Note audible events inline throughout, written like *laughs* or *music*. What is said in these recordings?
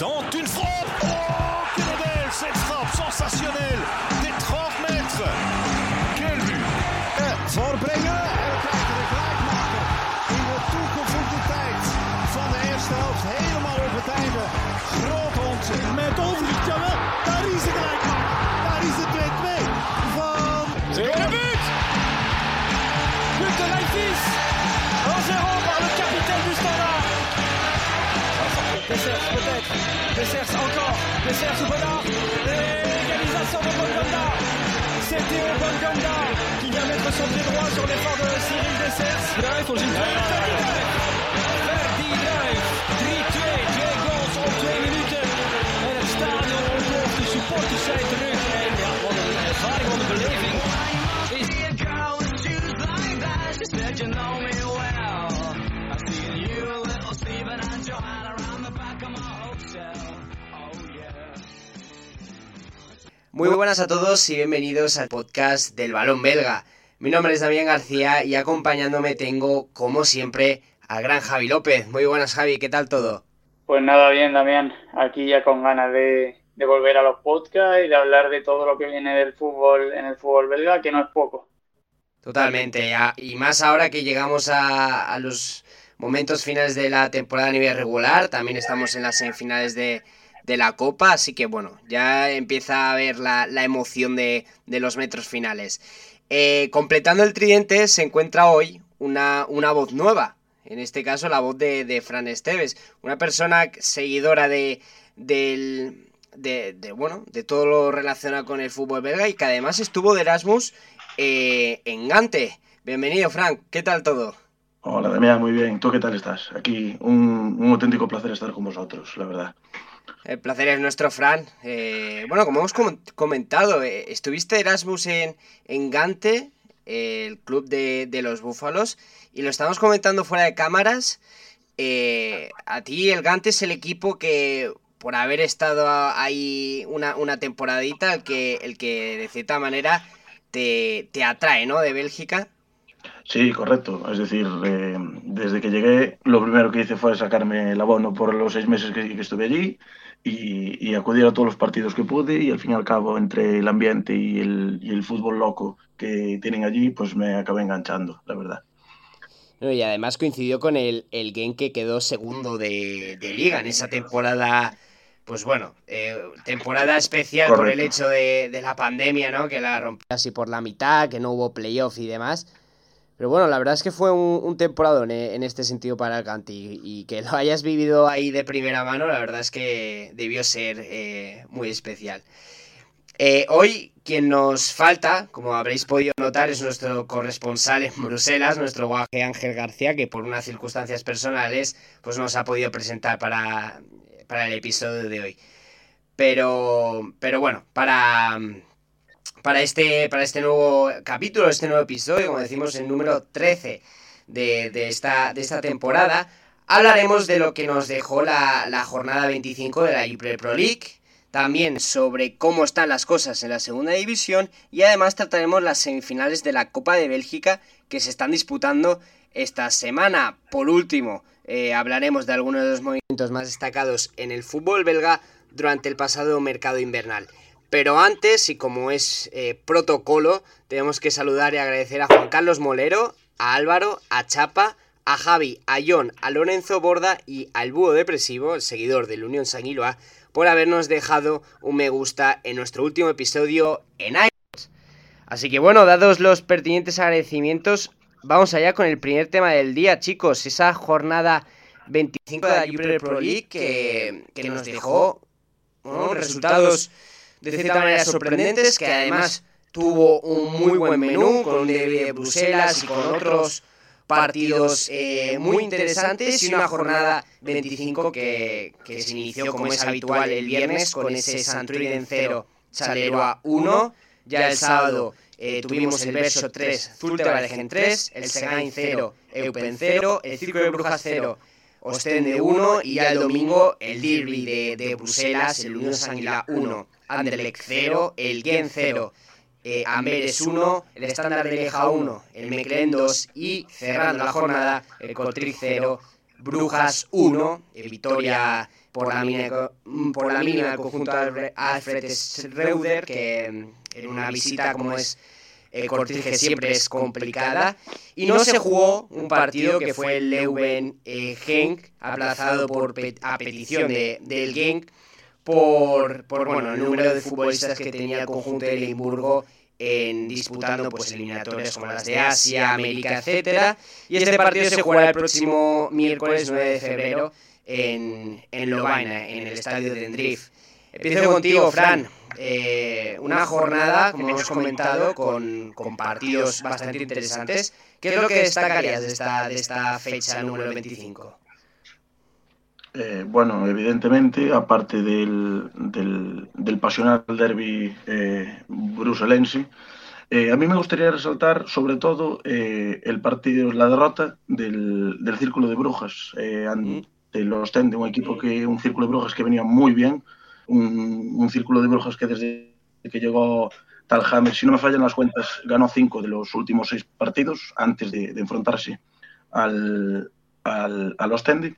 tente une frappe. Oh, quelle belle cette frappe sensationnelle Dessers peut-être, Dessers encore, Dessers ou Bonnard, égalisation de Bongonda C'est Théo Bongonda qui vient mettre son pied droit sur l'effort de Cyril Dessers. Voor zijn tweede Ferdi Druif, 3-2, twee goals op twee minuten. En het stadion ontploft, de supporters zijn terug. En ja, wat een ervaring, wat een beleving. Muy buenas a todos y bienvenidos al podcast del Balón Belga. Mi nombre es Damián García y acompañándome tengo, como siempre, al gran Javi López. Muy buenas Javi, ¿qué tal todo? Pues nada, bien, Damián. Aquí ya con ganas de, de volver a los podcasts y de hablar de todo lo que viene del fútbol en el fútbol belga, que no es poco. Totalmente, y más ahora que llegamos a, a los momentos finales de la temporada a nivel regular, también estamos en las semifinales de, de la Copa, así que bueno, ya empieza a haber la, la emoción de, de los metros finales. Eh, completando el tridente se encuentra hoy una, una voz nueva, en este caso la voz de, de Fran Esteves, una persona seguidora de, del, de, de, bueno, de todo lo relacionado con el fútbol belga y que además estuvo de Erasmus eh, en Gante. Bienvenido, Frank. ¿Qué tal todo? Hola Damián, muy bien. ¿Tú qué tal estás? Aquí un, un auténtico placer estar con vosotros, la verdad. El placer es nuestro, Fran. Eh, bueno, como hemos com- comentado, eh, estuviste Erasmus en, en Gante, el club de, de los Búfalos, y lo estamos comentando fuera de cámaras. Eh, a ti el Gante es el equipo que, por haber estado ahí una, una temporadita, el que, el que de cierta manera te, te atrae, ¿no? De Bélgica. Sí, correcto. Es decir, eh, desde que llegué, lo primero que hice fue sacarme el abono por los seis meses que, que estuve allí y, y acudir a todos los partidos que pude y al fin y al cabo, entre el ambiente y el, y el fútbol loco que tienen allí, pues me acabé enganchando, la verdad. No, y además coincidió con el, el Genk que quedó segundo de, de liga en esa temporada. Pues bueno, eh, temporada especial por el hecho de, de la pandemia, ¿no? Que la rompió así por la mitad, que no hubo playoff y demás. Pero bueno, la verdad es que fue un, un eh, en este sentido para el Canti. Y que lo hayas vivido ahí de primera mano, la verdad es que debió ser eh, muy especial. Eh, hoy quien nos falta, como habréis podido notar, es nuestro corresponsal en Bruselas, nuestro guaje Ángel García, que por unas circunstancias personales pues nos ha podido presentar para, para el episodio de hoy. Pero, pero bueno, para, para, este, para este nuevo capítulo, este nuevo episodio, como decimos, el número 13 de, de esta, de esta temporada, hablaremos de lo que nos dejó la, la jornada 25 de la Jupiler Pro League, también sobre cómo están las cosas en la segunda división y además trataremos las semifinales de la Copa de Bélgica que se están disputando esta semana. Por último, eh, hablaremos de algunos de los movimientos más destacados en el fútbol belga durante el pasado mercado invernal. Pero antes, y como es eh, protocolo, tenemos que saludar y agradecer a Juan Carlos Molero, a Álvaro, a Chapa, a Javi, a John, a Lorenzo Borda y al Búho Depresivo, el seguidor del Unión Sanguiloa, por habernos dejado un me gusta en nuestro último episodio en iTunes. Así que bueno, dados los pertinentes agradecimientos, vamos allá con el primer tema del día, chicos. Esa jornada 25 de la Jupiler Pro League que, que nos dejó bueno, resultados de cierta manera sorprendentes, que además tuvo un muy buen menú con un derbi de Bruselas y con otros partidos eh, muy interesantes y una jornada 25 que, que se inició como es habitual el viernes con ese Santruden 0, Charleroi 1. Ya el sábado eh, tuvimos el Verso 3, Zultevalegen 3, el Segain 0, Eupen 0, el Círculo de Brujas 0, Ostende 1 y ya el domingo el Derby de, de Bruselas, el Unión Sanguila 1, Anderlecht 0, el Gen 0, eh, Amberes 1, el Estándar de Leja 1, el Meclen 2 y cerrando la jornada el Cotric 0, Brujas 1, eh, victoria por la, mínima, por la mínima el conjunto Alfred Schreuder, que en una visita como es eh, Cortige siempre es complicada. Y no se jugó un partido que fue el Leuven eh, Genk, aplazado por a petición de, del Genk por, por bueno, el número de futbolistas que tenía el conjunto de Limburgo en disputando pues eliminatorias como las de Asia, América, etcétera. Y este partido se jugará el próximo miércoles 9 de febrero en, en Lovaina, en el estadio de Drift. Empiezo contigo, Fran. Eh, una jornada, como hemos comentado, con, con, partidos bastante interesantes. ¿Qué es lo que destacarías de esta, de esta fecha número 25? Eh, bueno, evidentemente, aparte del, del, del pasional derby eh, bruselense, eh, a mí me gustaría resaltar sobre todo eh, el partido, la derrota del, del Círculo de Brujas ante mm. los Tende, un equipo que, un Círculo de Brujas que venía muy bien, un, un círculo de brujas que desde que llegó Tal James, si no me fallan las cuentas, ganó cinco de los últimos seis partidos antes de, de enfrentarse al, al, al Ostende.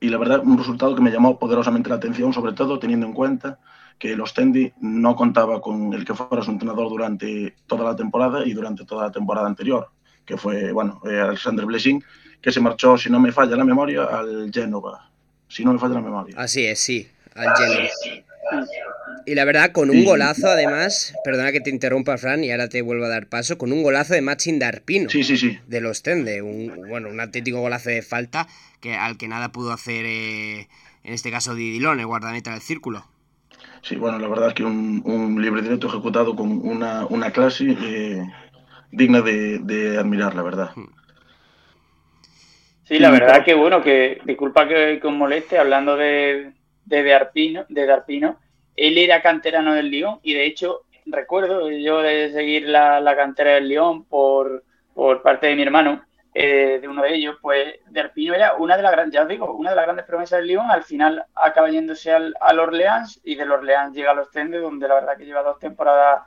Y la verdad, un resultado que me llamó poderosamente la atención, sobre todo teniendo en cuenta que el Ostendi no contaba con el que fuera su entrenador durante toda la temporada y durante toda la temporada anterior, que fue, bueno, eh, Alexander Blessing, que se marchó, si no me falla la memoria, al Génova. Si no me falla la memoria. Así es, sí, al Génova. Y la verdad, con un golazo, además, perdona que te interrumpa, Fran, y ahora te vuelvo a dar paso, con un golazo de Machin Darpino. Sí, sí, sí. De los Tende. Un, bueno, un auténtico golazo de falta que, al que nada pudo hacer, eh, en este caso, Didilón, el guardameta del círculo. Sí, bueno, la verdad es que un, un libre directo ejecutado con una, una clase eh, digna de, de, admirar, la verdad. Sí, la verdad que bueno, que disculpa que, que os moleste, hablando de, de Darpino, de Darpino, él era canterano del Lyon y de hecho recuerdo yo de seguir la, la cantera del Lyon por, por parte de mi hermano, eh, de uno de ellos, pues Darpino era una de las grandes, ya os digo, una de las grandes promesas del Lyon, al final acaba yéndose al, al Orleans y del Orleans llega a los Tende, donde la verdad que lleva dos temporadas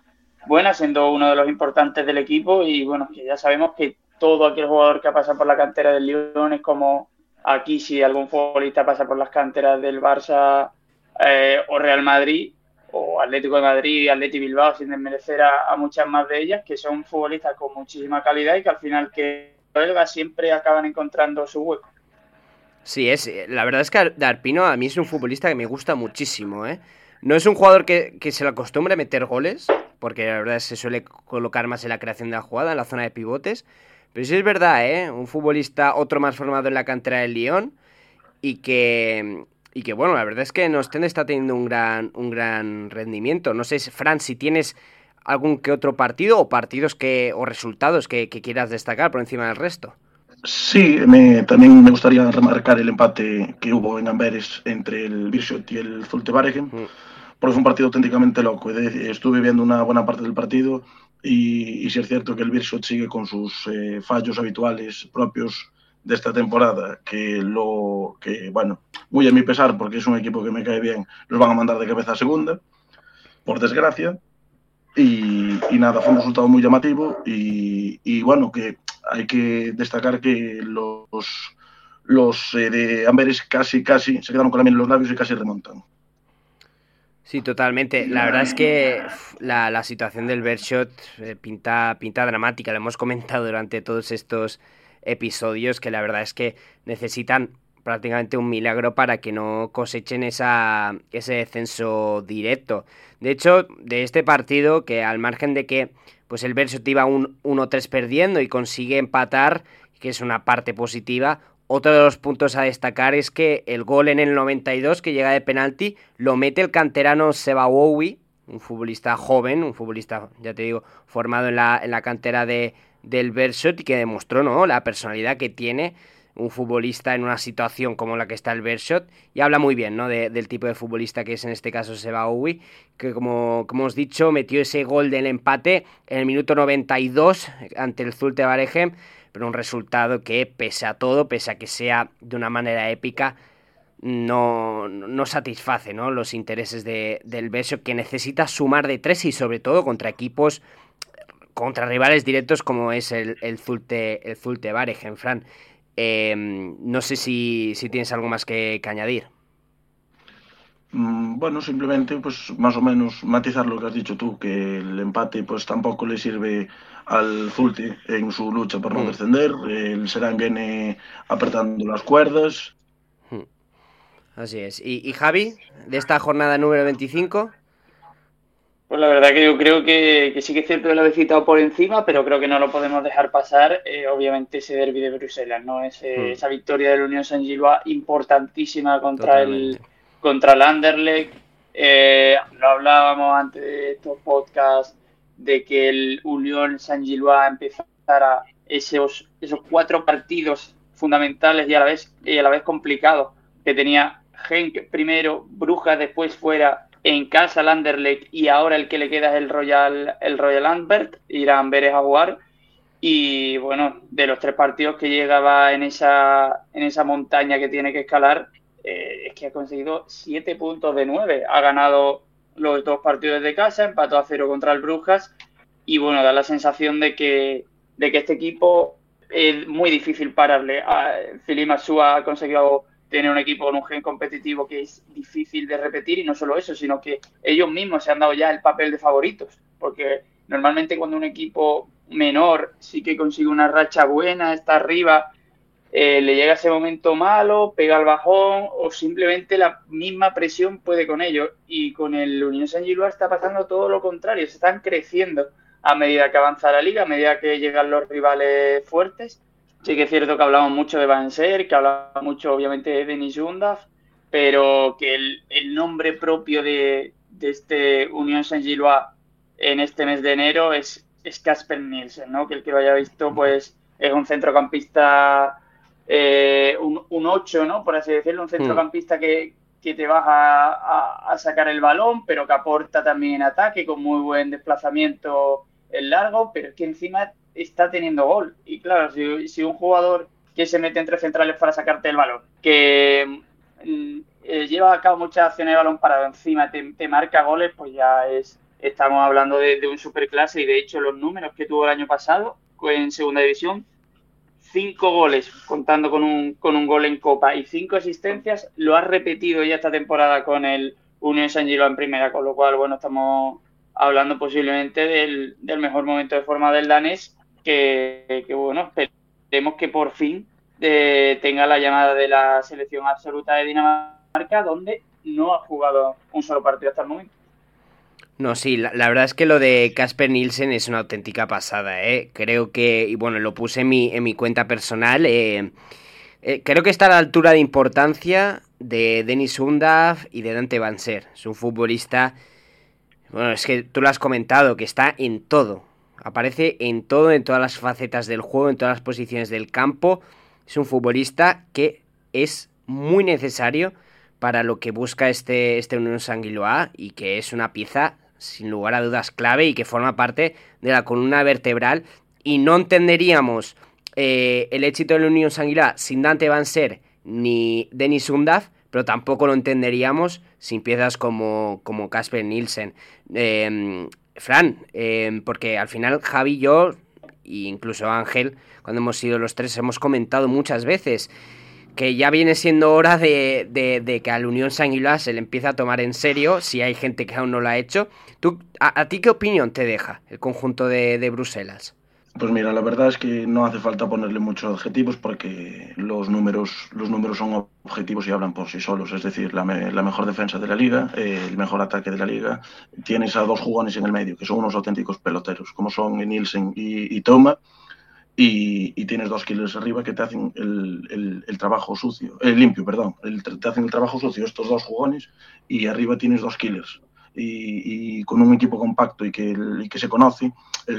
buenas, siendo uno de los importantes del equipo. Y bueno, que ya sabemos que todo aquel jugador que ha pasado por la cantera del Lyon es como aquí si algún futbolista pasa por las canteras del Barça eh, o Real Madrid o Atlético de Madrid y Atlético Bilbao sin desmerecer a, a, muchas más de ellas que son futbolistas con muchísima calidad y que al final que belgas siempre acaban encontrando su hueco. Sí, es, la verdad es que Darpino a mí es un futbolista que me gusta muchísimo, ¿eh? No es un jugador que, se le acostumbre a meter goles, porque la verdad se suele colocar más en la creación de la jugada, en la zona de pivotes, pero sí es verdad, ¿eh? Un futbolista, otro más formado en la cantera del Lyon y que, y que bueno, la verdad es que Nostende está teniendo un gran, un gran rendimiento. No sé, Fran, si tienes algún que otro partido o partidos que o resultados que, que quieras destacar por encima del resto. Sí, me, también me gustaría remarcar el empate que hubo en Amberes entre el Birshot y el Zulte Waregem, mm. porque fue un partido auténticamente loco. Estuve viendo una buena parte del partido y, y sí es cierto que el Birshot sigue con sus eh, fallos habituales propios de esta temporada, que lo que, bueno, muy a mi pesar, porque es un equipo que me cae bien, los van a mandar de cabeza a segunda, por desgracia. Y, y nada, fue un resultado muy llamativo y, y, bueno, que hay que destacar que los, los eh, de Amberes casi, casi se quedaron con la miel en los labios y casi remontan. Sí, totalmente. La verdad es que la, la situación del Bershot eh, pinta, pinta dramática. Lo hemos comentado durante todos estos episodios que la verdad es que necesitan prácticamente un milagro para que no cosechen esa, ese descenso directo. De hecho, de este partido, que al margen de que pues el Bershot iba un 1-3 perdiendo y consigue empatar, que es una parte positiva, otro de los puntos a destacar es que el gol en el 92 que llega de penalti lo mete el canterano Sebawowi, un futbolista joven, un futbolista, ya te digo, formado en la, en la cantera de, del Bershot y que demostró ¿no? la personalidad que tiene un futbolista en una situación como la que está el Bershot y habla muy bien ¿no? De, del tipo de futbolista que es en este caso Seba Owi, que como, como hemos dicho metió ese gol del empate en el minuto 92 ante el Zulte Baregem, pero un resultado que pese a todo, pese a que sea de una manera épica, no, no satisface ¿no? los intereses de, del Bershot que necesita sumar de tres y sobre todo contra equipos contra rivales directos como es el, el Zulte el Zulte Fran. Eh, no sé si, si, tienes algo más que, que añadir. Mm, bueno, simplemente, pues más o menos matizar lo que has dicho tú, que el empate pues tampoco le sirve al Zulti en su lucha por no mm. descender. El Serán viene apretando las cuerdas. Hmm. Así es. ¿Y, ¿Y, Javi, de esta jornada número 25? Pues la verdad que yo creo que, sí que es cierto que lo he citado por encima, pero creo que no lo podemos dejar pasar. Eh, obviamente ese derby de Bruselas, ¿no? Ese, hmm. Esa victoria del Unión San Gillois importantísima contra el contra el Anderlecht. Eh, lo hablábamos antes de estos podcasts de que el Unión San Gillois empezara esos, esos cuatro partidos fundamentales y a la vez, y a la vez complicados que tenía Genk primero, Brujas después fuera en casa el y ahora el que le queda es el Royal, el Royal Antwerp, irán Amberes a jugar. Y bueno, de los tres partidos que llegaba en esa, en esa montaña que tiene que escalar, eh, es que ha conseguido siete puntos de nueve. Ha ganado los dos partidos de casa, empató a cero contra el Brujas. Y bueno, da la sensación de que, de que este equipo es muy difícil pararle. Filipe Masúa ha conseguido tener un equipo con un gen competitivo que es difícil de repetir y no solo eso, sino que ellos mismos se han dado ya el papel de favoritos, porque normalmente cuando un equipo menor sí que consigue una racha buena, está arriba, eh, le llega ese momento malo, pega el bajón o simplemente la misma presión puede con ellos. Y con el Unión San Gillois está pasando todo lo contrario, se están creciendo a medida que avanza la liga, a medida que llegan los rivales fuertes Sí que es cierto que hablamos mucho de Van Ser, que hablamos mucho obviamente de Denis Undaf, pero que el, nombre propio de, este Unión Saint-Gillois en este mes de enero es Casper Nielsen, ¿no? Que el que lo haya visto, pues es un centrocampista, eh, un, un 8, ¿no? Por así decirlo, un hmm. centrocampista que, que te vas a, a, sacar el balón, pero que aporta también ataque con muy buen desplazamiento en largo, pero es que encima está teniendo gol. Y claro, si, un jugador que se mete entre centrales para sacarte el balón, que mm, eh, lleva a cabo muchas acciones de balón parado encima, te, marca goles, pues ya es estamos hablando de, un superclase. Y de hecho los números que tuvo el año pasado en segunda división, cinco goles contando con un, con un gol en Copa y cinco asistencias, lo ha repetido ya esta temporada con el Unión San Gilo en primera, con lo cual, bueno, estamos hablando posiblemente del mejor momento de forma del danés que, bueno, esperemos que por fin eh, tenga la llamada de la selección absoluta de Dinamarca, donde no ha jugado un solo partido hasta el momento. No, sí, la, verdad es que lo de Casper Nielsen es una auténtica pasada, ¿eh? Creo que, y bueno, lo puse en mi, en mi cuenta personal, eh, eh, creo que está a la altura de importancia de Denis Undaf y de Dante Banser. Es un futbolista, bueno, es que tú lo has comentado, que está en todo. Aparece en todo, en todas las facetas del juego, en todas las posiciones del campo. Es un futbolista que es muy necesario para lo que busca este, este Unión Sanguiloa y que es una pieza sin lugar a dudas clave y que forma parte de la columna vertebral y no entenderíamos eh, el éxito de la Unión Sanguiloa sin Dante Van Ser ni Denis Undaf, pero tampoco lo entenderíamos sin piezas como Casper Nielsen. Eh, Fran, em, porque al final Javi yo, e incluso Ángel, cuando hemos sido los tres, hemos comentado muchas veces que ya viene siendo hora de, de, que a la Unión Sanguilá se le empiece a tomar en serio, si hay gente que aún no lo ha hecho. ¿Tú, a, ti qué opinión te deja el conjunto de, de Bruselas? Pues mira, la verdad es que no hace falta ponerle muchos objetivos porque los números, los números son objetivos y hablan por sí solos. Es decir, la, mejor defensa de la liga, eh, el mejor ataque de la liga. Tienes a dos jugones en el medio, que son unos auténticos peloteros, como son Nielsen y, Toma. Y, tienes dos killers arriba que te hacen el, trabajo sucio, el limpio, perdón, te hacen el trabajo sucio estos dos jugones y arriba tienes dos killers y, con un equipo compacto y que, que se conoce,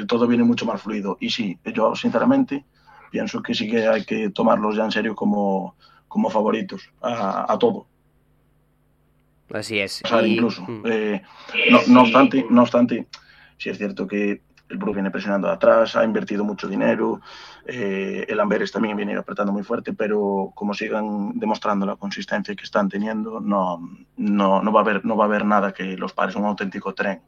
todo viene mucho más fluido. Y sí, yo sinceramente pienso que sí que hay que tomarlos ya en serio como, como favoritos a, todo. Así es. incluso. Mm. Eh, no, no, obstante, no obstante, sí es cierto que el Bruce viene presionando atrás, ha invertido mucho dinero, eh, el Amberes también viene apretando muy fuerte, pero como sigan demostrando la consistencia que están teniendo, no, no, no, va, a haber, no va a haber nada que los pares un auténtico tren.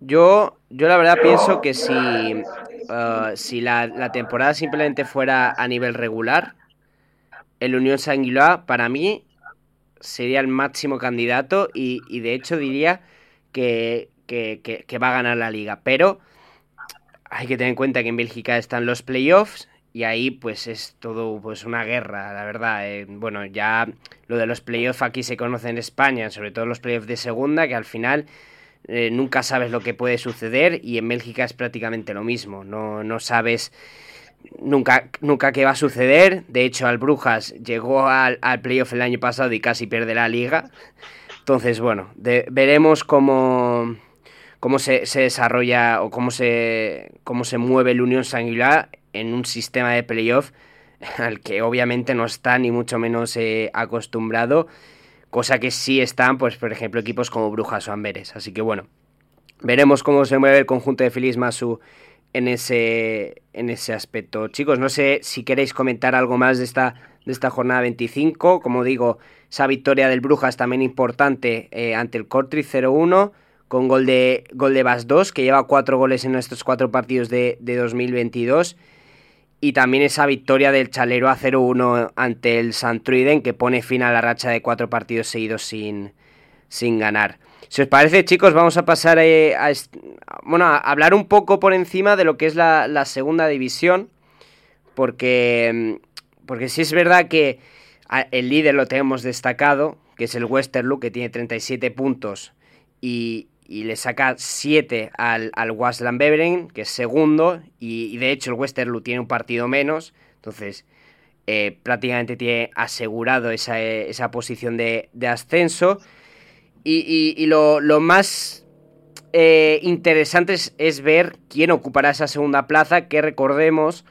Yo, yo la verdad pienso que si, uh, si la, la, temporada simplemente fuera a nivel regular, el Unión Sanguilá para mí sería el máximo candidato y, y de hecho diría que, que, va a ganar la liga. Pero hay que tener en cuenta que en Bélgica están los playoffs y ahí pues es todo pues una guerra, la verdad. Eh, bueno, ya lo de los playoffs aquí se conoce en España, sobre todo los playoffs de segunda, que al final eh, nunca sabes lo que puede suceder y en Bélgica es prácticamente lo mismo, no, no sabes nunca, nunca qué va a suceder. De hecho, al Brujas llegó al, al playoff el año pasado y casi pierde la liga. Entonces, bueno, veremos cómo, cómo se, se, desarrolla o cómo se, cómo se mueve el Unión Sanguilar en un sistema de playoff *laughs* al que obviamente no está ni mucho menos eh, acostumbrado, cosa que sí están, pues por ejemplo, equipos como Brujas o Amberes. Así que bueno, veremos cómo se mueve el conjunto de Feliz Masu en ese, en ese aspecto. Chicos, no sé si queréis comentar algo más de esta, de esta jornada 25. Como digo, esa victoria del Brujas también importante eh, ante el Cortri 0-1 con gol de, gol de Bas 2, que lleva cuatro goles en nuestros cuatro partidos de, de 2022 y también esa victoria del Chalero a 0-1 ante el Santruiden que pone fin a la racha de cuatro partidos seguidos sin, sin ganar. Si os parece, chicos, vamos a pasar eh, a, bueno, a hablar un poco por encima de lo que es la, la, segunda división, porque, porque sí es verdad que el líder lo tenemos destacado, que es el Westerlo, que tiene 37 puntos y, y le saca 7 al, al Wasland Beveren, que es segundo, y, de hecho el Westerlo tiene un partido menos, entonces eh, prácticamente tiene asegurado esa, esa posición de, de ascenso. Y, y, y, lo, lo más eh, interesante es, es, ver quién ocupará esa segunda plaza, que recordemos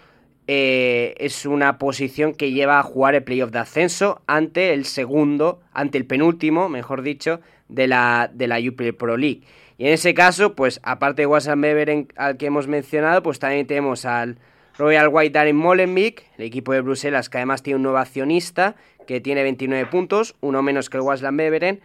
eh, es una posición que lleva a jugar el playoff de ascenso ante el segundo, ante el penúltimo, mejor dicho, de la, de la Pro League. Y en ese caso, pues aparte de Wassan Beveren al que hemos mencionado, pues también tenemos al Royal White Darren Molenbeek, el equipo de Bruselas que además tiene un nuevo accionista que tiene 29 puntos, uno menos que el Wasland Beveren.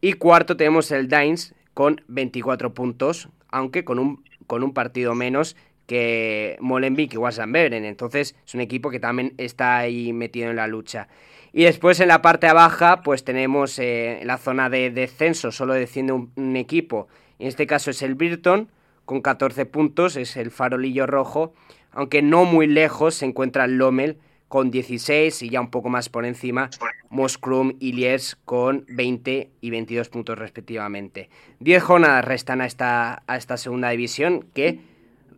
Y cuarto tenemos el Dines con 24 puntos, aunque con un, con un partido menos que Molenbeek y Wasland Beveren. Entonces es un equipo que también está ahí metido en la lucha. Y después en la parte baja, pues tenemos eh, la zona de descenso, solo desciende un, un, equipo. En este caso es el Birton, con 14 puntos, es el farolillo rojo. Aunque no muy lejos se encuentra el Lommel con 16 y ya un poco más por encima Moskrum y Liers con 20 y 22 puntos respectivamente. 10 jornadas restan a esta, a esta segunda división que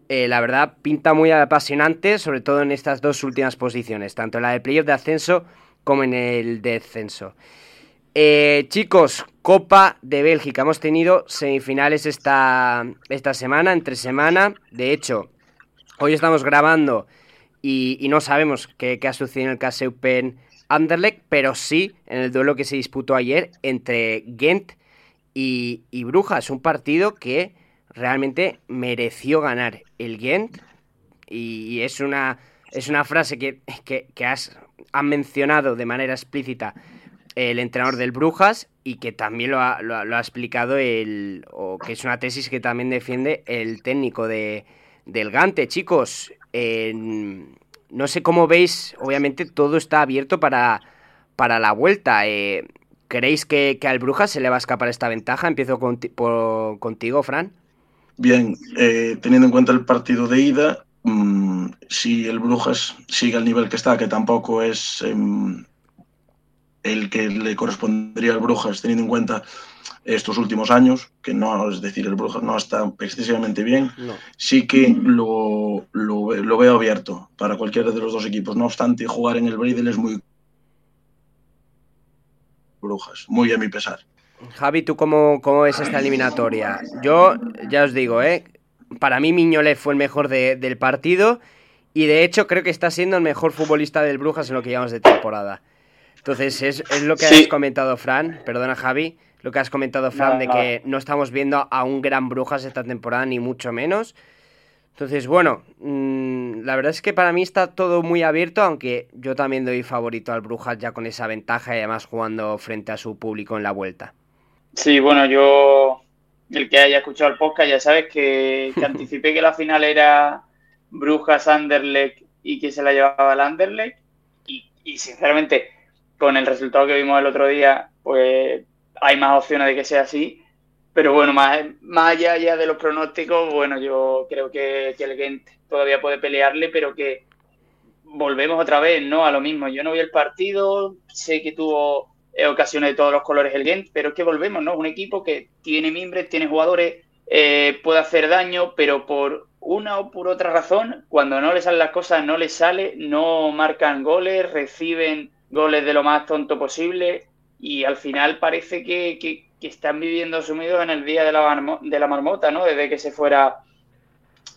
eh, la verdad pinta muy apasionante, sobre todo en estas dos últimas posiciones, tanto en la de playoff de ascenso como en el descenso. Eh, chicos, Copa de Bélgica. Hemos tenido semifinales esta, esta semana, entre semana. De hecho, hoy estamos grabando y, no sabemos qué, qué, ha sucedido en el Caseupen Anderlecht, pero sí en el duelo que se disputó ayer entre Ghent y, y Brujas. Un partido que realmente mereció ganar el Ghent. Y, es, una, es una frase que, que, has mencionado de manera explícita el entrenador del Brujas y que también lo ha, lo, ha, explicado el o que es una tesis que también defiende el técnico de, del Gante, chicos. No sé cómo veis, obviamente todo está abierto para, para la vuelta. Eh, ¿Creéis que, que, al Brujas se le va a escapar esta ventaja? Empiezo con, por, contigo, Fran. Bien, eh, teniendo en cuenta el partido de ida, mmm, si el Brujas sigue al nivel que está, que tampoco es eh, el que le correspondería al Brujas, teniendo en cuenta estos últimos años, que no, es decir, el Brujas no está excesivamente bien, no. sí que lo, lo, lo, veo abierto para cualquiera de los dos equipos. No obstante, jugar en el Breidel es muy Brujas, muy a mi pesar. Javi, ¿tú cómo, cómo ves esta eliminatoria? Yo ya os digo, ¿eh? para mí Miñolet fue el mejor de, del partido y de hecho creo que está siendo el mejor futbolista del Brujas en lo que llevamos de temporada. Entonces es, es lo que sí. has comentado, Fran, perdona Javi, lo que has comentado, Fran, no, de que no estamos viendo a un gran Brujas esta temporada, ni mucho menos. Entonces, bueno, mmm, la verdad es que para mí está todo muy abierto, aunque yo también doy favorito al Brujas ya con esa ventaja y además jugando frente a su público en la vuelta. Sí, bueno, yo el que haya escuchado el podcast ya sabes que, anticipé que la final era Brujas Anderlecht y que se la llevaba el Anderlecht y, sinceramente con el resultado que vimos el otro día, pues hay más opciones de que sea así. Pero bueno, más, allá ya de los pronósticos, bueno, yo creo que, el Gent todavía puede pelearle, pero que volvemos otra vez, ¿no? A lo mismo. Yo no vi el partido, sé que tuvo ocasiones de todos los colores el Gent, pero es que volvemos, ¿no? Un equipo que tiene miembros, tiene jugadores, eh, puede hacer daño, pero por una o por otra razón, cuando no le salen las cosas, no les sale, no marcan goles, reciben goles de lo más tonto posible y al final parece que, que, están viviendo sumidos en el día de la, de la marmota, ¿no? Desde que se fuera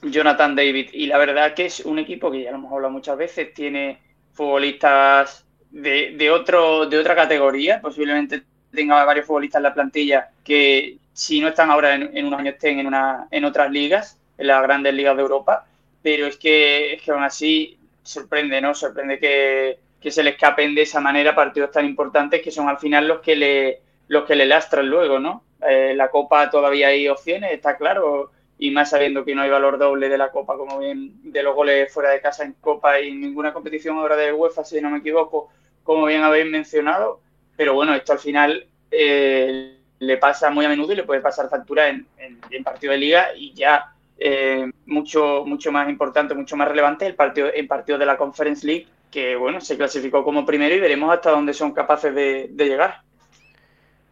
Jonathan David. Y la verdad que es un equipo que ya lo hemos hablado muchas veces, tiene futbolistas de, de, otro, de otra categoría, posiblemente tenga varios futbolistas en la plantilla que si no están ahora en, en unos años estén en, una, en otras ligas en las grandes ligas de Europa, pero es que, es que aún así sorprende, ¿no? Sorprende que, que, se le escapen de esa manera partidos tan importantes que son al final los que le, los que le lastran luego, ¿no? Eh, la Copa todavía hay opciones, está claro, y más sabiendo que no hay valor doble de la Copa, como bien de los goles fuera de casa en Copa y ninguna competición ahora de UEFA, si no me equivoco, como bien habéis mencionado, pero bueno, esto al final eh, le pasa muy a menudo y le puede pasar factura en, en, en partido de liga y ya eh, mucho, mucho más importante, mucho más relevante el partido, el partido de la Conference League, que bueno, se clasificó como primero y veremos hasta dónde son capaces de, de llegar.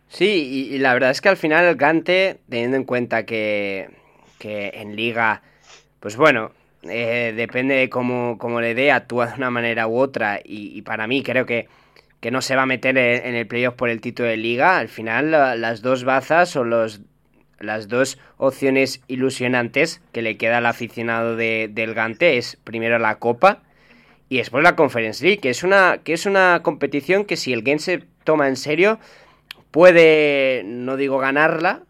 Sí, y, y, la verdad es que al final el Gante, teniendo en cuenta que, que en liga, pues bueno, eh, depende de cómo, cómo, le dé, actúa de una manera u otra, y, y para mí creo que, que, no se va a meter en, el playoff por el título de liga, al final las dos bazas o los las dos opciones ilusionantes que le queda al aficionado de, del Gante es primero la Copa y después la Conference League, que es una, que es una competición que si el Gent se toma en serio puede, no digo ganarla,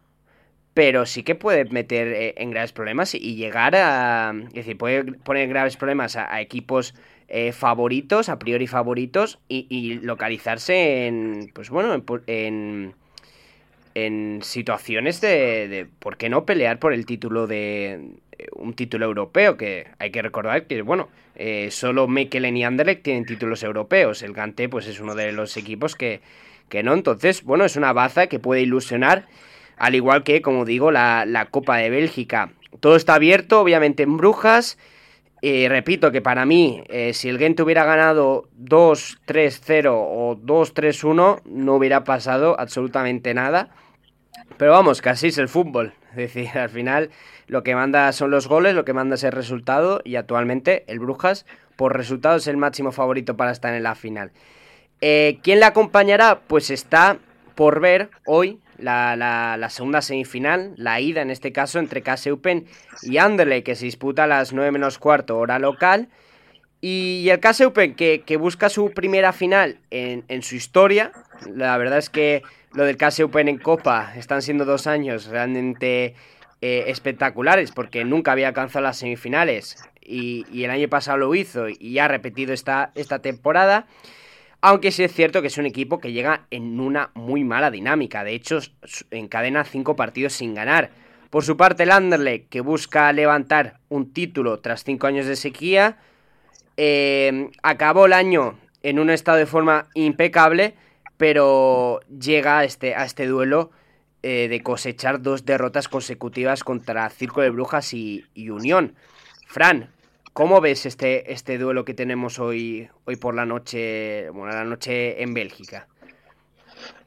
pero sí que puede meter eh, en graves problemas y llegar a... Es decir, puede poner graves problemas a, equipos eh, favoritos, a priori favoritos, y, localizarse en, pues bueno, en, en en situaciones de, de, ¿por qué no pelear por el título de un título europeo? Que hay que recordar que, bueno, eh, solo Mekelen y Anderlecht tienen títulos europeos. El Gante, pues es uno de los equipos que, que no. Entonces, bueno, es una baza que puede ilusionar, al igual que, como digo, la, la Copa de Bélgica. Todo está abierto, obviamente, en Brujas. Eh, repito que para mí, eh, si el Gent hubiera ganado 2-3-0 o 2-3-1, no hubiera pasado absolutamente nada. Pero vamos, casi es el fútbol. *laughs* Es decir, al final lo que manda son los goles, lo que manda es el resultado y actualmente el Brujas por resultado es el máximo favorito para estar en la final. Eh, ¿Quién le acompañará? Pues está por ver hoy la, la, segunda semifinal, la ida en este caso entre Kaseupen y Anderlecht que se disputa a las 9 menos cuarto hora local. Y el Kaseupen que, que busca su primera final en, en su historia. La verdad es que lo del KS Open en Copa están siendo dos años realmente eh, espectaculares porque nunca había alcanzado las semifinales y, y, el año pasado lo hizo y ha repetido esta, esta temporada. Aunque sí es cierto que es un equipo que llega en una muy mala dinámica. De hecho, encadena cinco partidos sin ganar. Por su parte, el Anderlecht, que busca levantar un título tras cinco años de sequía, eh, acabó el año en un estado de forma impecable pero llega a este, a este duelo eh, de cosechar dos derrotas consecutivas contra Circo de Brujas y, Unión. Fran, ¿cómo ves este, este duelo que tenemos hoy, hoy por la noche, bueno, la noche en Bélgica?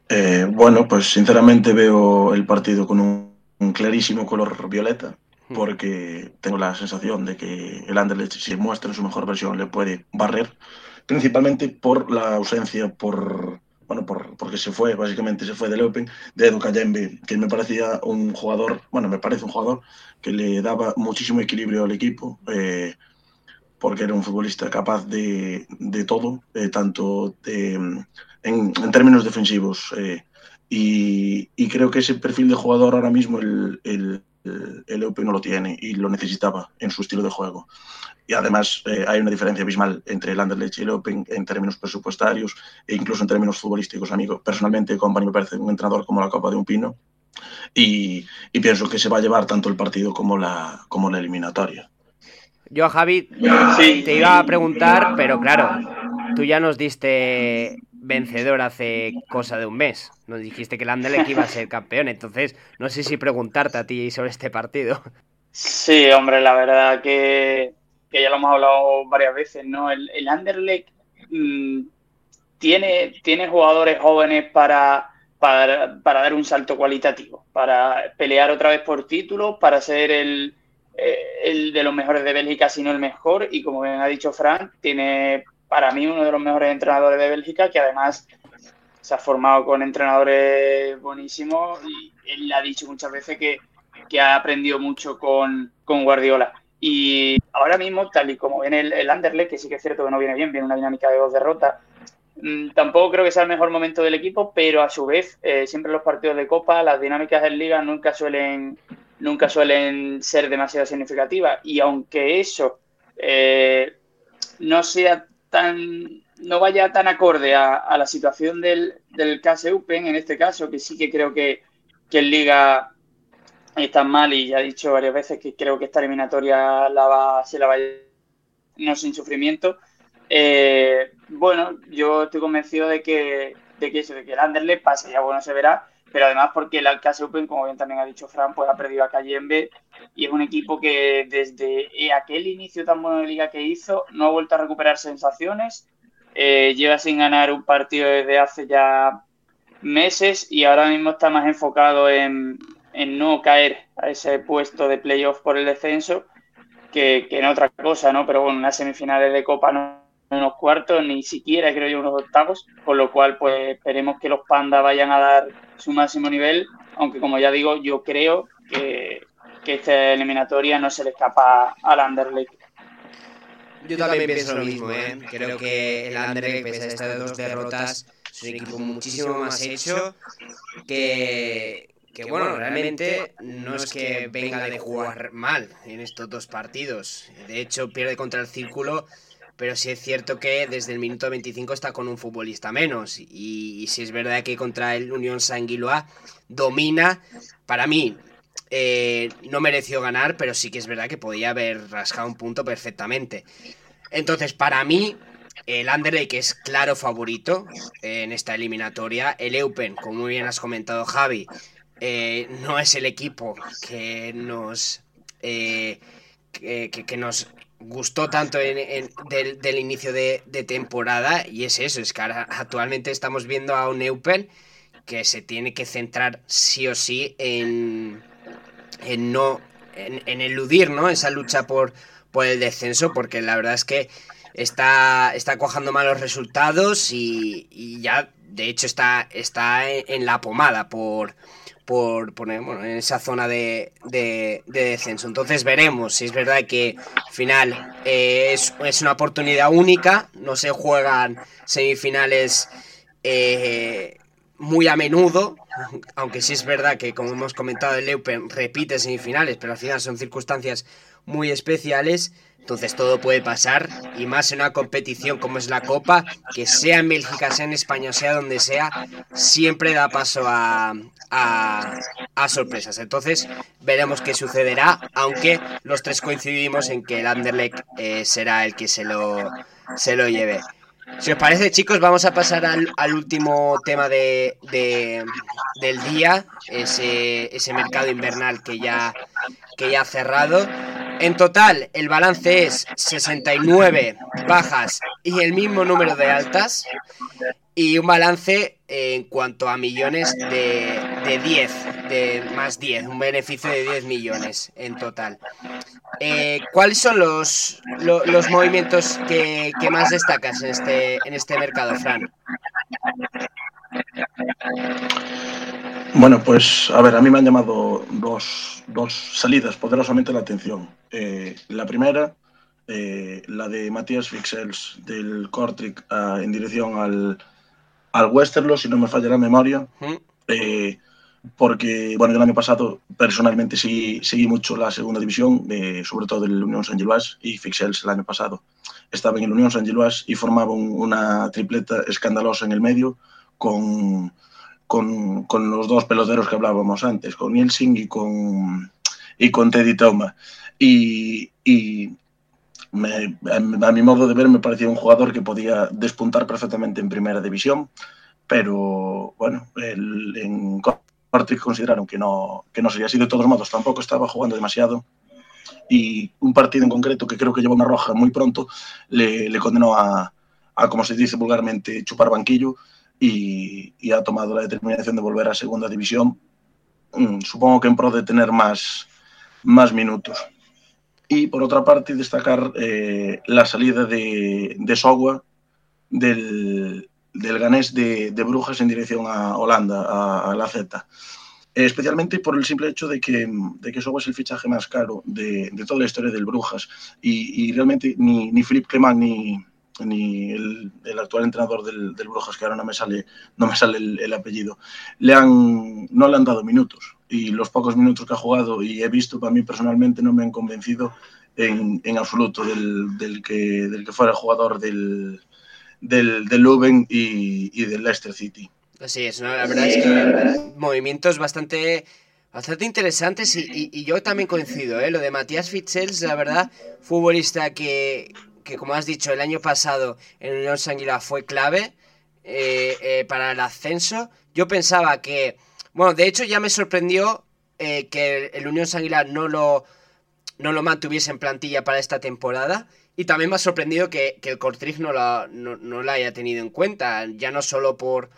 Eh, bueno, pues sinceramente veo el partido con un, un clarísimo color violeta hmm. porque tengo la sensación de que el Anderlecht, si muestra en su mejor versión, le puede barrer, principalmente por la ausencia, por bueno, por, porque se fue, básicamente se fue del Open, de Edu Kayembe, que me parecía un jugador, bueno, me parece un jugador que le daba muchísimo equilibrio al equipo, eh, porque era un futbolista capaz de, de todo, eh, tanto de, en, en, términos defensivos. Eh, y, y, creo que ese perfil de jugador ahora mismo el, el, el Open no lo tiene y lo necesitaba en su estilo de juego y además eh, hay una diferencia abismal entre el Anderlecht y el Open en términos presupuestarios e incluso en términos futbolísticos. Amigo, personalmente, Company me parece un entrenador como la Copa de un Pino y, y, pienso que se va a llevar tanto el partido como la, como la eliminatoria. Yo, Javi, sí. te iba a preguntar, pero claro, tú ya nos diste vencedor hace cosa de un mes. Nos dijiste que el Anderlecht *laughs* iba a ser campeón, entonces no sé si preguntarte a ti sobre este partido. Sí, hombre, la verdad que, ya lo hemos hablado varias veces, ¿no? El, el Anderlecht mm, tiene, tiene jugadores jóvenes para, para, para, dar un salto cualitativo, para pelear otra vez por títulos, para ser el, el de los mejores de Bélgica, si no el mejor, y como bien ha dicho Frank, tiene para mí uno de los mejores entrenadores de Bélgica, que además se ha formado con entrenadores buenísimos y él ha dicho muchas veces que, ha aprendido mucho con, Guardiola. Y ahora mismo, tal y como viene el, el Anderlecht, que sí que es cierto que no viene bien, viene una dinámica de dos derrotas, mm, tampoco creo que sea el mejor momento del equipo, pero a su vez, eh, siempre los partidos de Copa, las dinámicas en Liga nunca suelen, nunca suelen ser demasiado significativas. Y aunque eso eh, no sea tan no vaya tan acorde a, la situación del, del Open, en este caso, que sí que creo que, que en Liga está mal y ya he dicho varias veces que creo que esta eliminatoria la va, se la va a no sin sufrimiento. Eh, bueno, yo estoy convencido de que, de que eso, de que el Anderlecht pase, ya bueno, se verá, pero además porque el Alcácer Open, como bien también ha dicho Fran, pues ha perdido a Cayembe y es un equipo que desde aquel inicio tan bueno de liga que hizo no ha vuelto a recuperar sensaciones, eh, lleva sin ganar un partido desde hace ya meses y ahora mismo está más enfocado en, no caer a ese puesto de playoff por el descenso que, en otra cosa, ¿no? Pero bueno, unas semifinales de Copa no unos cuartos, ni siquiera creo yo unos octavos, con lo cual pues esperemos que los Pandas vayan a dar su máximo nivel, aunque como ya digo, yo creo que, esta eliminatoria no se le escapa al Anderlecht. Yo también pienso lo mismo, ¿eh? Creo que el Anderlecht, pese a estas dos derrotas, es un equipo muchísimo más hecho que, que bueno, realmente no es que venga de jugar mal en estos dos partidos. De hecho, pierde contra el Círculo pero sí es cierto que desde el minuto 25 está con un futbolista menos. Y, si es verdad que contra el Unión Sanguiloa domina, para mí eh, no mereció ganar, pero sí que es verdad que podía haber rascado un punto perfectamente. Entonces, para mí, el Anderlecht es claro favorito en esta eliminatoria. El Eupen, como muy bien has comentado, Javi, eh, no es el equipo que nos. Eh, que, nos gustó tanto en, del, inicio de, temporada y es eso, es que actualmente estamos viendo a un Eupen que se tiene que centrar sí o sí en, en no en, eludir ¿no? esa lucha por, por el descenso porque la verdad es que está, está cuajando malos resultados y, y ya de hecho está, está en la pomada por, por poner bueno, en esa zona de, de, descenso. Entonces veremos si es verdad que al final eh, es, una oportunidad única, no se juegan semifinales eh, muy a menudo, aunque sí es verdad que como hemos comentado el Eupen repite semifinales, pero al final son circunstancias muy especiales. Entonces todo puede pasar y más en una competición como es la Copa, que sea en Bélgica, sea en España, sea donde sea, siempre da paso a, a, sorpresas. Entonces veremos qué sucederá, aunque los tres coincidimos en que el Anderlecht eh, será el que se lo, se lo lleve. Si os parece, chicos, vamos a pasar al, último tema de, del día, ese, ese mercado invernal que ya, que ya ha cerrado. En total, el balance es 69 bajas y el mismo número de altas. Y un balance en cuanto a millones de, de 10, de más 10, un beneficio de 10 millones en total. Eh, ¿Cuáles son los, los, movimientos que, que, más destacas en este, en este mercado, Fran? Bueno, pues a ver, a mí me han llamado dos, dos salidas poderosamente la atención. Eh, la primera, eh, la de Matías Fixels del Kortrijk en dirección al, al Westerlo, si no me falla la memoria. Eh, porque, bueno, el año pasado personalmente sí, seguí mucho la segunda división, sobre todo del Unión San Giluas y Fixels el año pasado. Estaba en el Unión San Giluas y formaba una tripleta escandalosa en el medio con, con, con, los dos peloteros que hablábamos antes, con Nielsen y con, y con Teddy Toma. Y, y a mi modo de ver me parecía un jugador que podía despuntar perfectamente en primera división, pero bueno, el, en Cortric consideraron que no, que no sería así. De todos modos, tampoco estaba jugando demasiado. Y un partido en concreto que creo que lleva una roja muy pronto le, le condenó a, a, como se dice vulgarmente, chupar banquillo y, ha tomado la determinación de volver a segunda división, mm, supongo que en pro de tener más, más minutos. Y por otra parte, destacar eh, la salida de, de Sogua del, del ganés de, de, Brujas en dirección a Holanda, a, la Z. Eh, especialmente por el simple hecho de que, de que Sogua es el fichaje más caro de, de toda la historia del Brujas. Y, y realmente ni, ni Philippe Clement ni, ni el, el, actual entrenador del, del, Brujas, que ahora no me sale, no me sale el, el, apellido, le han, no le han dado minutos. Y los pocos minutos que ha jugado y he visto, para mí personalmente, no me han convencido en, en absoluto del, del, que, del que fuera jugador del, del, del Luben y, y, del Leicester City. Así es, ¿no? la verdad es que movimientos bastante bastante interesantes y, y, y, yo también coincido, ¿eh? Lo de Matías Fitzels, la verdad, futbolista que, que como has dicho, el año pasado en Unión Sanguila fue clave eh, eh, para el ascenso. Yo pensaba que, bueno, de hecho ya me sorprendió eh, que el Unión Sanguila no lo, no lo mantuviese en plantilla para esta temporada. Y también me ha sorprendido que, que el Cortrif no la, no, no haya tenido en cuenta, ya no solo por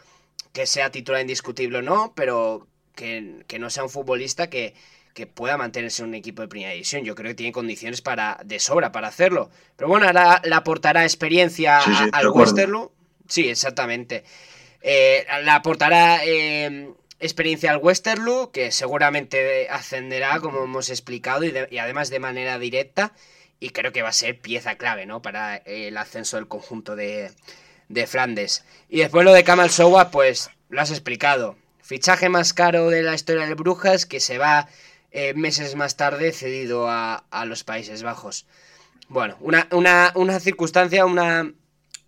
que sea titular indiscutible o no, pero que, que no sea un futbolista que, que pueda mantenerse en un equipo de primera división. Yo creo que tiene condiciones para de sobra para hacerlo. Pero bueno, ahora le aportará experiencia sí, sí, al Westerlo. Sí, exactamente. Eh, le aportará eh, experiencia al Westerlo, que seguramente ascenderá, como hemos explicado, y, de, y, además de manera directa. Y creo que va a ser pieza clave, ¿no? Para el ascenso del conjunto de, de Flandes. Y después lo de Kamal Sowa, pues lo has explicado. Fichaje más caro de la historia de Brujas, que se va eh, meses más tarde cedido a, a los Países Bajos. Bueno, una, una, una circunstancia, una, un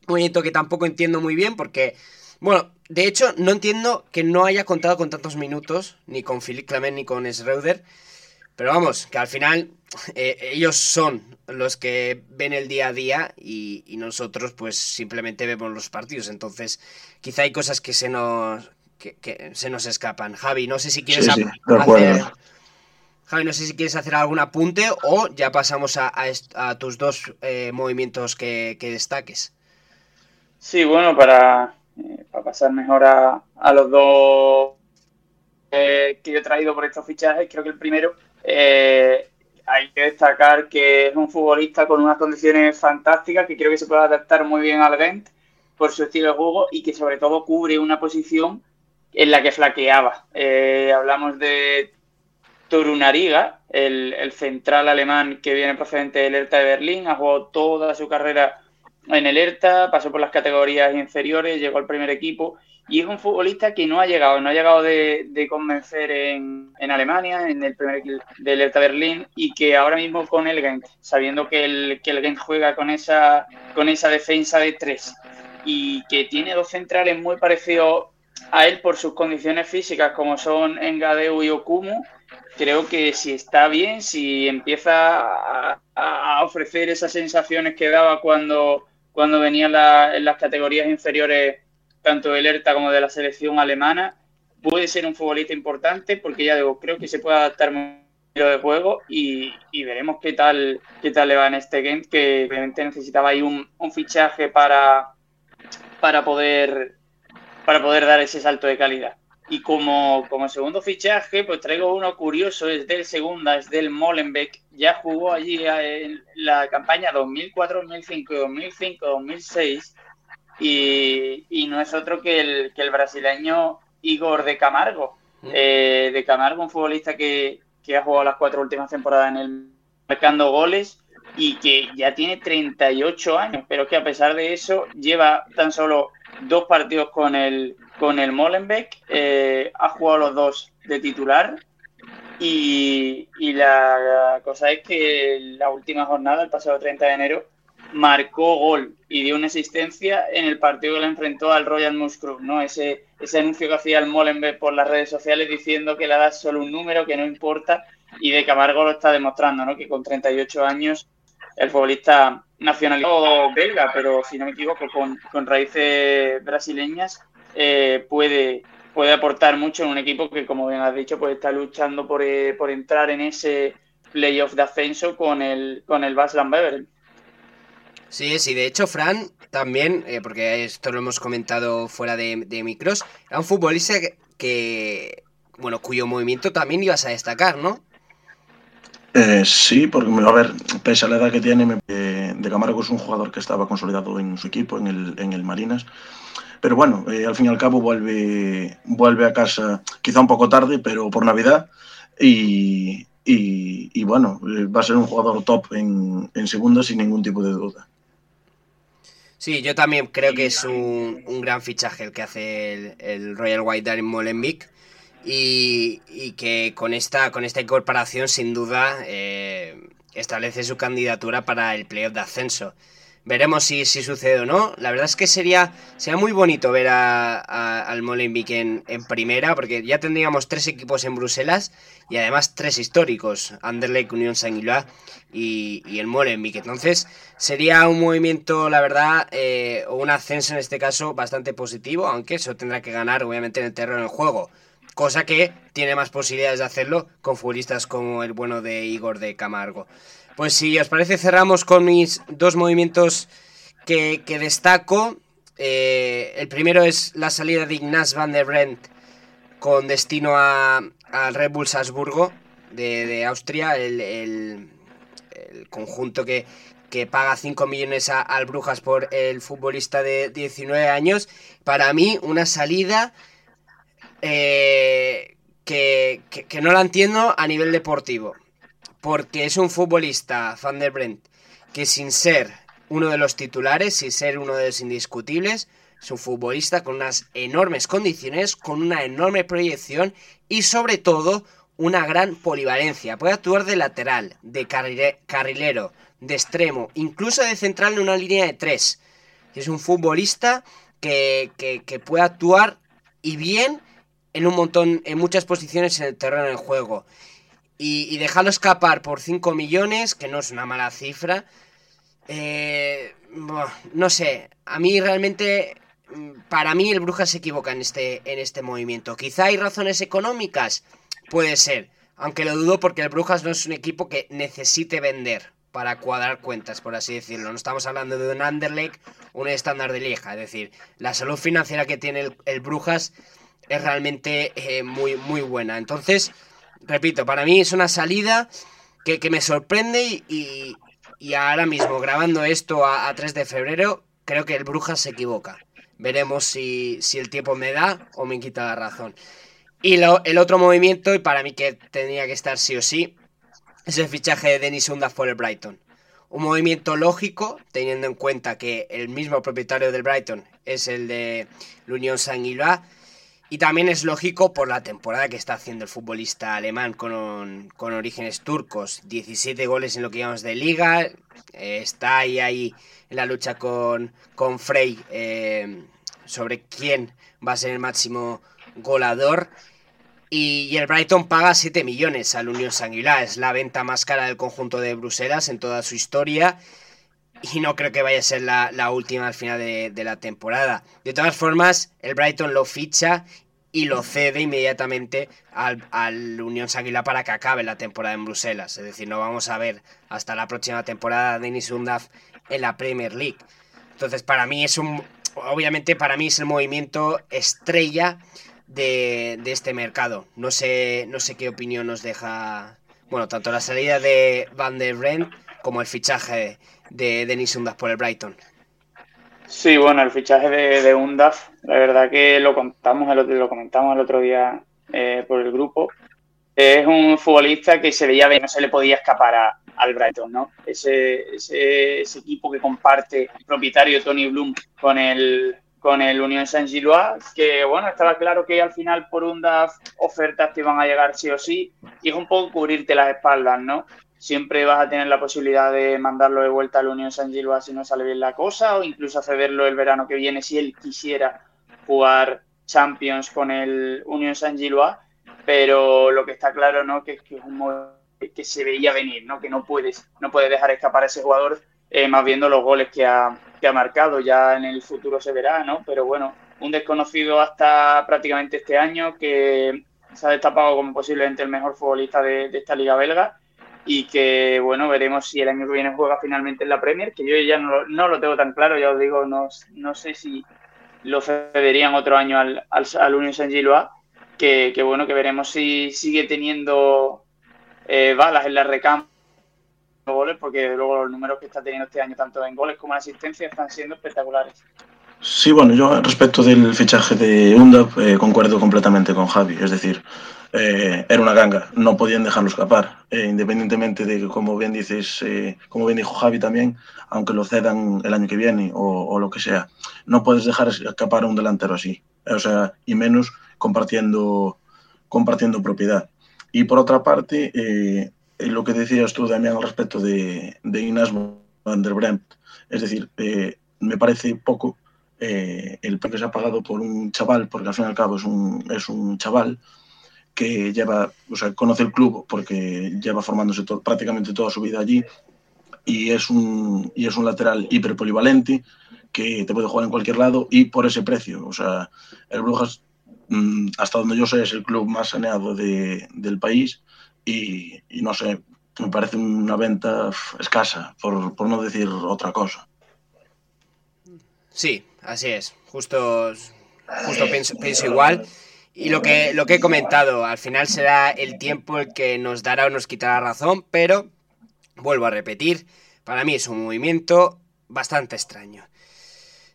movimiento que tampoco entiendo muy bien porque, bueno, de hecho no entiendo que no haya contado con tantos minutos, ni con Philippe Clement ni con Schreuder, pero vamos, que al final eh, ellos son los que ven el día a día y, y, nosotros pues simplemente vemos los partidos, entonces quizá hay cosas que se nos, que, que se nos escapan. Javi, no sé si quieres sí, sí, hacer... Javi, no sé si quieres hacer algún apunte o ya pasamos a, tus dos eh, movimientos que, que, destaques. Sí, bueno, para, eh, pasar mejor a, los dos eh, que yo he traído por estos fichajes, creo que el primero hay que destacar que es un futbolista con unas condiciones fantásticas, que creo que se puede adaptar muy bien al Gent por su estilo de juego y que sobre todo cubre una posición en la que flaqueaba. Hablamos de Torunariga, el, el, central alemán que viene procedente del Hertha de Berlín, ha jugado toda su carrera en el Hertha, pasó por las categorías inferiores, llegó al primer equipo y es un futbolista que no ha llegado, no ha llegado de, de convencer en, en, Alemania, en el primer equipo del Hertha Berlín y que ahora mismo con el Gent, sabiendo que el, que el Gent juega con esa, con esa defensa de tres y que tiene dos centrales muy parecidos a él por sus condiciones físicas como son Engadeu y Okumu, creo que si está bien, si empieza a, ofrecer esas sensaciones que daba cuando, cuando venía en las categorías inferiores, tanto del ERTA como de la selección alemana, puede ser un futbolista importante porque ya digo, creo que se puede adaptar muy de juego y, y, veremos qué tal qué tal le va en este game que obviamente necesitaba ahí un, un fichaje para, para poder para poder dar ese salto de calidad. Y como, como segundo fichaje, pues traigo uno curioso, es del segunda, es del Molenbeek. Ya jugó allí en la campaña 2004, 2005, 2005, 2006. Y, y no es otro que el, que el brasileño Igor de Camargo. Eh, de Camargo, un futbolista que, que ha jugado las cuatro últimas temporadas en el marcando goles y que ya tiene 38 años, pero que a pesar de eso lleva tan solo dos partidos con el, con el Molenbeek, eh, ha jugado los dos de titular y, y la, cosa es que la última jornada, el pasado 30 de enero, marcó gol y dio una asistencia en el partido que le enfrentó al Royal Musgrove, ¿no? Ese, ese anuncio que hacía el Molenbeek por las redes sociales diciendo que la edad es solo un número, que no importa, y de Camargo lo está demostrando, ¿no? Que con 38 años el futbolista nacionalizado belga, pero si no me equivoco, con, raíces brasileñas, eh, puede, puede aportar mucho en un equipo que, como bien has dicho, pues está luchando por, eh, por entrar en ese playoff de ascenso con el, con el Baslan Beveren. Sí, sí, de hecho, Fran también, eh, porque esto lo hemos comentado fuera de, de micros, era un futbolista que, bueno, cuyo movimiento también ibas a destacar, ¿no? Eh, sí, porque, a ver, pese a la edad que tiene, eh, de Camargo es un jugador que estaba consolidado en su equipo, en el, en el Marinas. Pero bueno, eh, al fin y al cabo vuelve, vuelve a casa, quizá un poco tarde, pero por Navidad. Y, y, y bueno, eh, va a ser un jugador top en, en segunda sin ningún tipo de duda. Sí, yo también creo que es un, un gran fichaje el que hace el, el Royal White Darren Molenbeek y, que con esta, con esta incorporación sin duda eh, establece su candidatura para el playoff de ascenso. Veremos si, si, sucede o no. La verdad es que sería, sería muy bonito ver a, al Molenbeek en, primera, porque ya tendríamos tres equipos en Bruselas y además tres históricos, Anderlecht, Unión Saint-Gilloise y, y, el Molenbeek. Entonces sería un movimiento, la verdad, eh, o un ascenso en este caso bastante positivo, aunque eso tendrá que ganar obviamente en el terreno del juego cosa que tiene más posibilidades de hacerlo con futbolistas como el bueno de Igor de Camargo. Pues si os parece cerramos con mis dos movimientos que, que destaco. Eh, el primero es la salida de Ignaz van der Brent con destino al Red Bull Salzburgo de, de Austria, el, el, conjunto que, que paga 5 millones al Brujas por el futbolista de 19 años. Para mí, una salida eh, que, que, no la entiendo a nivel deportivo. Porque es un futbolista, Van der Brent, que sin ser uno de los titulares, sin ser uno de los indiscutibles, es un futbolista con unas enormes condiciones, con una enorme proyección y sobre todo una gran polivalencia. Puede actuar de lateral, de carrilero, de extremo, incluso de central en una línea de tres. Es un futbolista que, que puede actuar y bien en un montón, en muchas posiciones en el terreno del juego. Y, y dejarlo escapar por 5 millones, que no es una mala cifra. Eh, no sé, a mí realmente, para mí el Brujas se equivoca en este, en este movimiento. Quizá hay razones económicas, puede ser, aunque lo dudo porque el Brujas no es un equipo que necesite vender para cuadrar cuentas, por así decirlo. No estamos hablando de un Anderlecht, un estándar de Lieja, es decir, la salud financiera que tiene el, el Brujas es realmente eh, muy, muy buena. Entonces, repito, para mí es una salida que, que me sorprende y, y, ahora mismo, grabando esto a, a, 3 de febrero, creo que el Brujas se equivoca. Veremos si, si el tiempo me da o me quita la razón. Y lo, el otro movimiento, y para mí que tenía que estar sí o sí, es el fichaje de Denis Undas por el Brighton. Un movimiento lógico, teniendo en cuenta que el mismo propietario del Brighton es el de la Unión Saint-Gilloise y también es lógico por la temporada que está haciendo el futbolista alemán con, con orígenes turcos. 17 goles en lo que llamamos de liga. Eh, está ahí, ahí en la lucha con, con Frey eh, sobre quién va a ser el máximo golador. Y, el Brighton paga 7 millones al Unión Sanguilá. Es la venta más cara del conjunto de Bruselas en toda su historia y no creo que vaya a ser la, última al final de, la temporada. De todas formas, el Brighton lo ficha y lo cede inmediatamente al, al Unión Sanguila para que acabe la temporada en Bruselas. Es decir, no vamos a ver hasta la próxima temporada de Denis Undaf en la Premier League. Entonces, para mí es un. Obviamente, para mí es el movimiento estrella de, de este mercado. No sé, no sé qué opinión nos deja. Bueno, tanto la salida de Van der Ren como el fichaje de Denis Undaf por el Brighton. Sí, bueno, el fichaje de, de Undaf, la verdad que lo contamos, el, lo comentamos el otro día eh, por el grupo. Es un futbolista que se veía bien, no se le podía escapar a, al Brighton, ¿no? Ese, ese, equipo que comparte el propietario Tony Bloom con el, con el Unión Saint-Gilloise, que bueno, estaba claro que al final por Undaf ofertas te iban a llegar sí o sí, y es un poco cubrirte las espaldas, ¿no? Siempre vas a tener la posibilidad de mandarlo de vuelta a la Unión San si no sale bien la cosa, o incluso cederlo el verano que viene si él quisiera jugar Champions con el Unión San Gilbert, pero lo que está claro, ¿no? Que, que es un que se veía venir, ¿no? Que no puedes, no puedes dejar escapar a ese jugador, eh, más viendo los goles que ha, que ha marcado. Ya en el futuro se verá, ¿no? Pero bueno, un desconocido hasta prácticamente este año que se ha destapado como posiblemente el mejor futbolista de esta liga belga y que, bueno, veremos si el año que viene juega finalmente en la Premier, que yo ya no, lo tengo tan claro, ya os digo, no, no sé si lo cederían otro año al, al, al Union Saint-Gillois, que, que, bueno, que veremos si sigue teniendo eh, balas en la recámara goles, porque luego los números que está teniendo este año, tanto en goles como en asistencia, están siendo espectaculares. Sí, bueno, yo respecto del fichaje de Undap eh, concuerdo completamente con Javi, es decir, eh, era una ganga, no podían dejarlo escapar, eh, independientemente de que, como bien dices, eh, como bien dijo Javi también, aunque lo cedan el año que viene o, o, lo que sea, no puedes dejar escapar a un delantero así, o sea, y menos compartiendo, compartiendo propiedad. Y por otra parte, eh, lo que decías tú, Damián, al respecto de, de Inés van der Bremt, es decir, eh, me parece poco eh, el que se ha pagado por un chaval, porque al fin y al cabo es un, es un chaval que lleva, o sea, conoce el club porque lleva formándose todo, prácticamente toda su vida allí y es un, y es un lateral hiper polivalente que te puede jugar en cualquier lado y por ese precio. O sea, el Brujas, mmm, hasta donde yo sé, es el club más saneado de, del país y, y, no sé, me parece una venta escasa, por, por no decir otra cosa. Sí, así es. Justo, justo pienso, pienso igual. Y lo que, lo que he comentado, al final será el tiempo el que nos dará o nos quitará razón, pero vuelvo a repetir, para mí es un movimiento bastante extraño.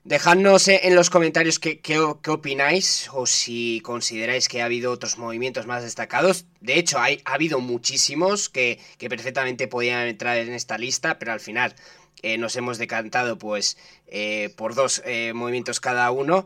Dejadnos en los comentarios qué, qué, qué, opináis o si consideráis que ha habido otros movimientos más destacados. De hecho, hay, ha habido muchísimos que, que perfectamente podían entrar en esta lista, pero al final eh, nos hemos decantado pues eh, por dos eh, movimientos cada uno.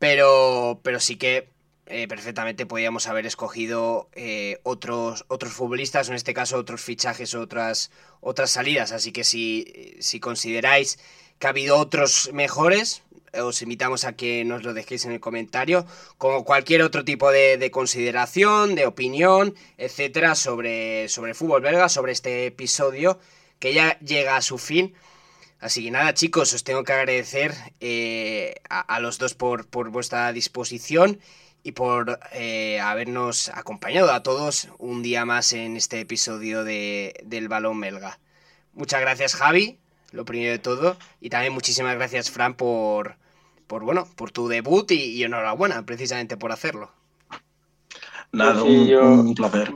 Pero, pero sí que eh, perfectamente podíamos haber escogido eh, otros, otros futbolistas, o en este caso otros fichajes, otras, otras salidas. Así que si, si consideráis que ha habido otros mejores, os invitamos a que nos lo dejéis en el comentario, como cualquier otro tipo de, de consideración, de opinión, etcétera, sobre, sobre el fútbol belga, sobre este episodio que ya llega a su fin. Así que nada, chicos, os tengo que agradecer eh, a, a, los dos por, por vuestra disposición y por eh, habernos acompañado a todos un día más en este episodio de, del balón belga. Muchas gracias Javi, lo primero de todo, y también muchísimas gracias Fran por, por bueno, por tu debut y, y enhorabuena precisamente por hacerlo. Nada, un, yo... un, placer.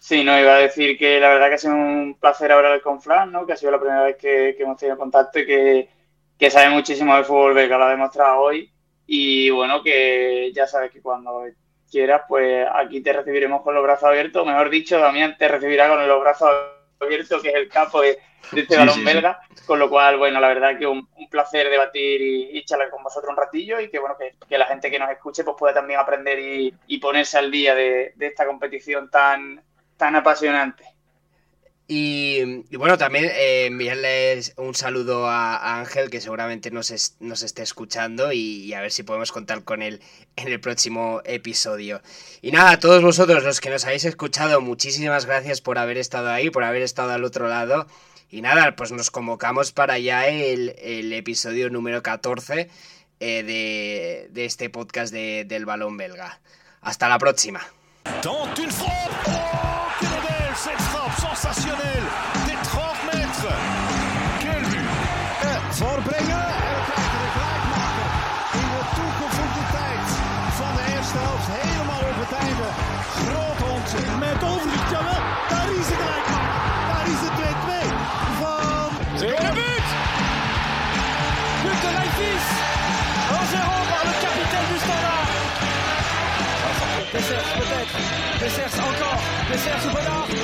Sí, no, iba a decir que la verdad que ha sido un placer hablar con Fran, ¿no? que ha sido la primera vez que, que hemos tenido contacto y que, que sabe muchísimo de fútbol belga, lo ha demostrado hoy y bueno, que ya sabes que cuando quieras, pues aquí te recibiremos con los brazos abiertos. Mejor dicho, Damián te recibirá con los brazos abiertos, que es el capo de, de este sí, balón sí, belga. Sí. Con lo cual, bueno, la verdad que un, un placer debatir y, y, charlar con vosotros un ratillo y que, bueno, que, que, la gente que nos escuche pues pueda también aprender y, y ponerse al día de, de esta competición tan, tan apasionante. Y, bueno, también eh, enviarles un saludo a, Ángel, que seguramente nos, es, nos esté escuchando, y, y, a ver si podemos contar con él en el próximo episodio. Y nada, a todos vosotros los que nos habéis escuchado, muchísimas gracias por haber estado ahí, por haber estado al otro lado. Y nada, pues nos convocamos para ya el, el episodio número 14 eh, de, de, este podcast de, del balón belga. Hasta la próxima. Cette frappe sensationnelle des 30 mètres. Quel but Voorbrengen en we krijgen de gelijkmaker in de toegevoegde tijd van de eerste helft. Helemaal op het einde. Groot ontzin. Met overzicht, jawel. Daar is de gelijkmaker. Daar is de 2-2 van... Le but But de Leipzig 1-0 par le capitaine du Standard Dessers peut-être, Dessers encore, Dessers ou Bonnard,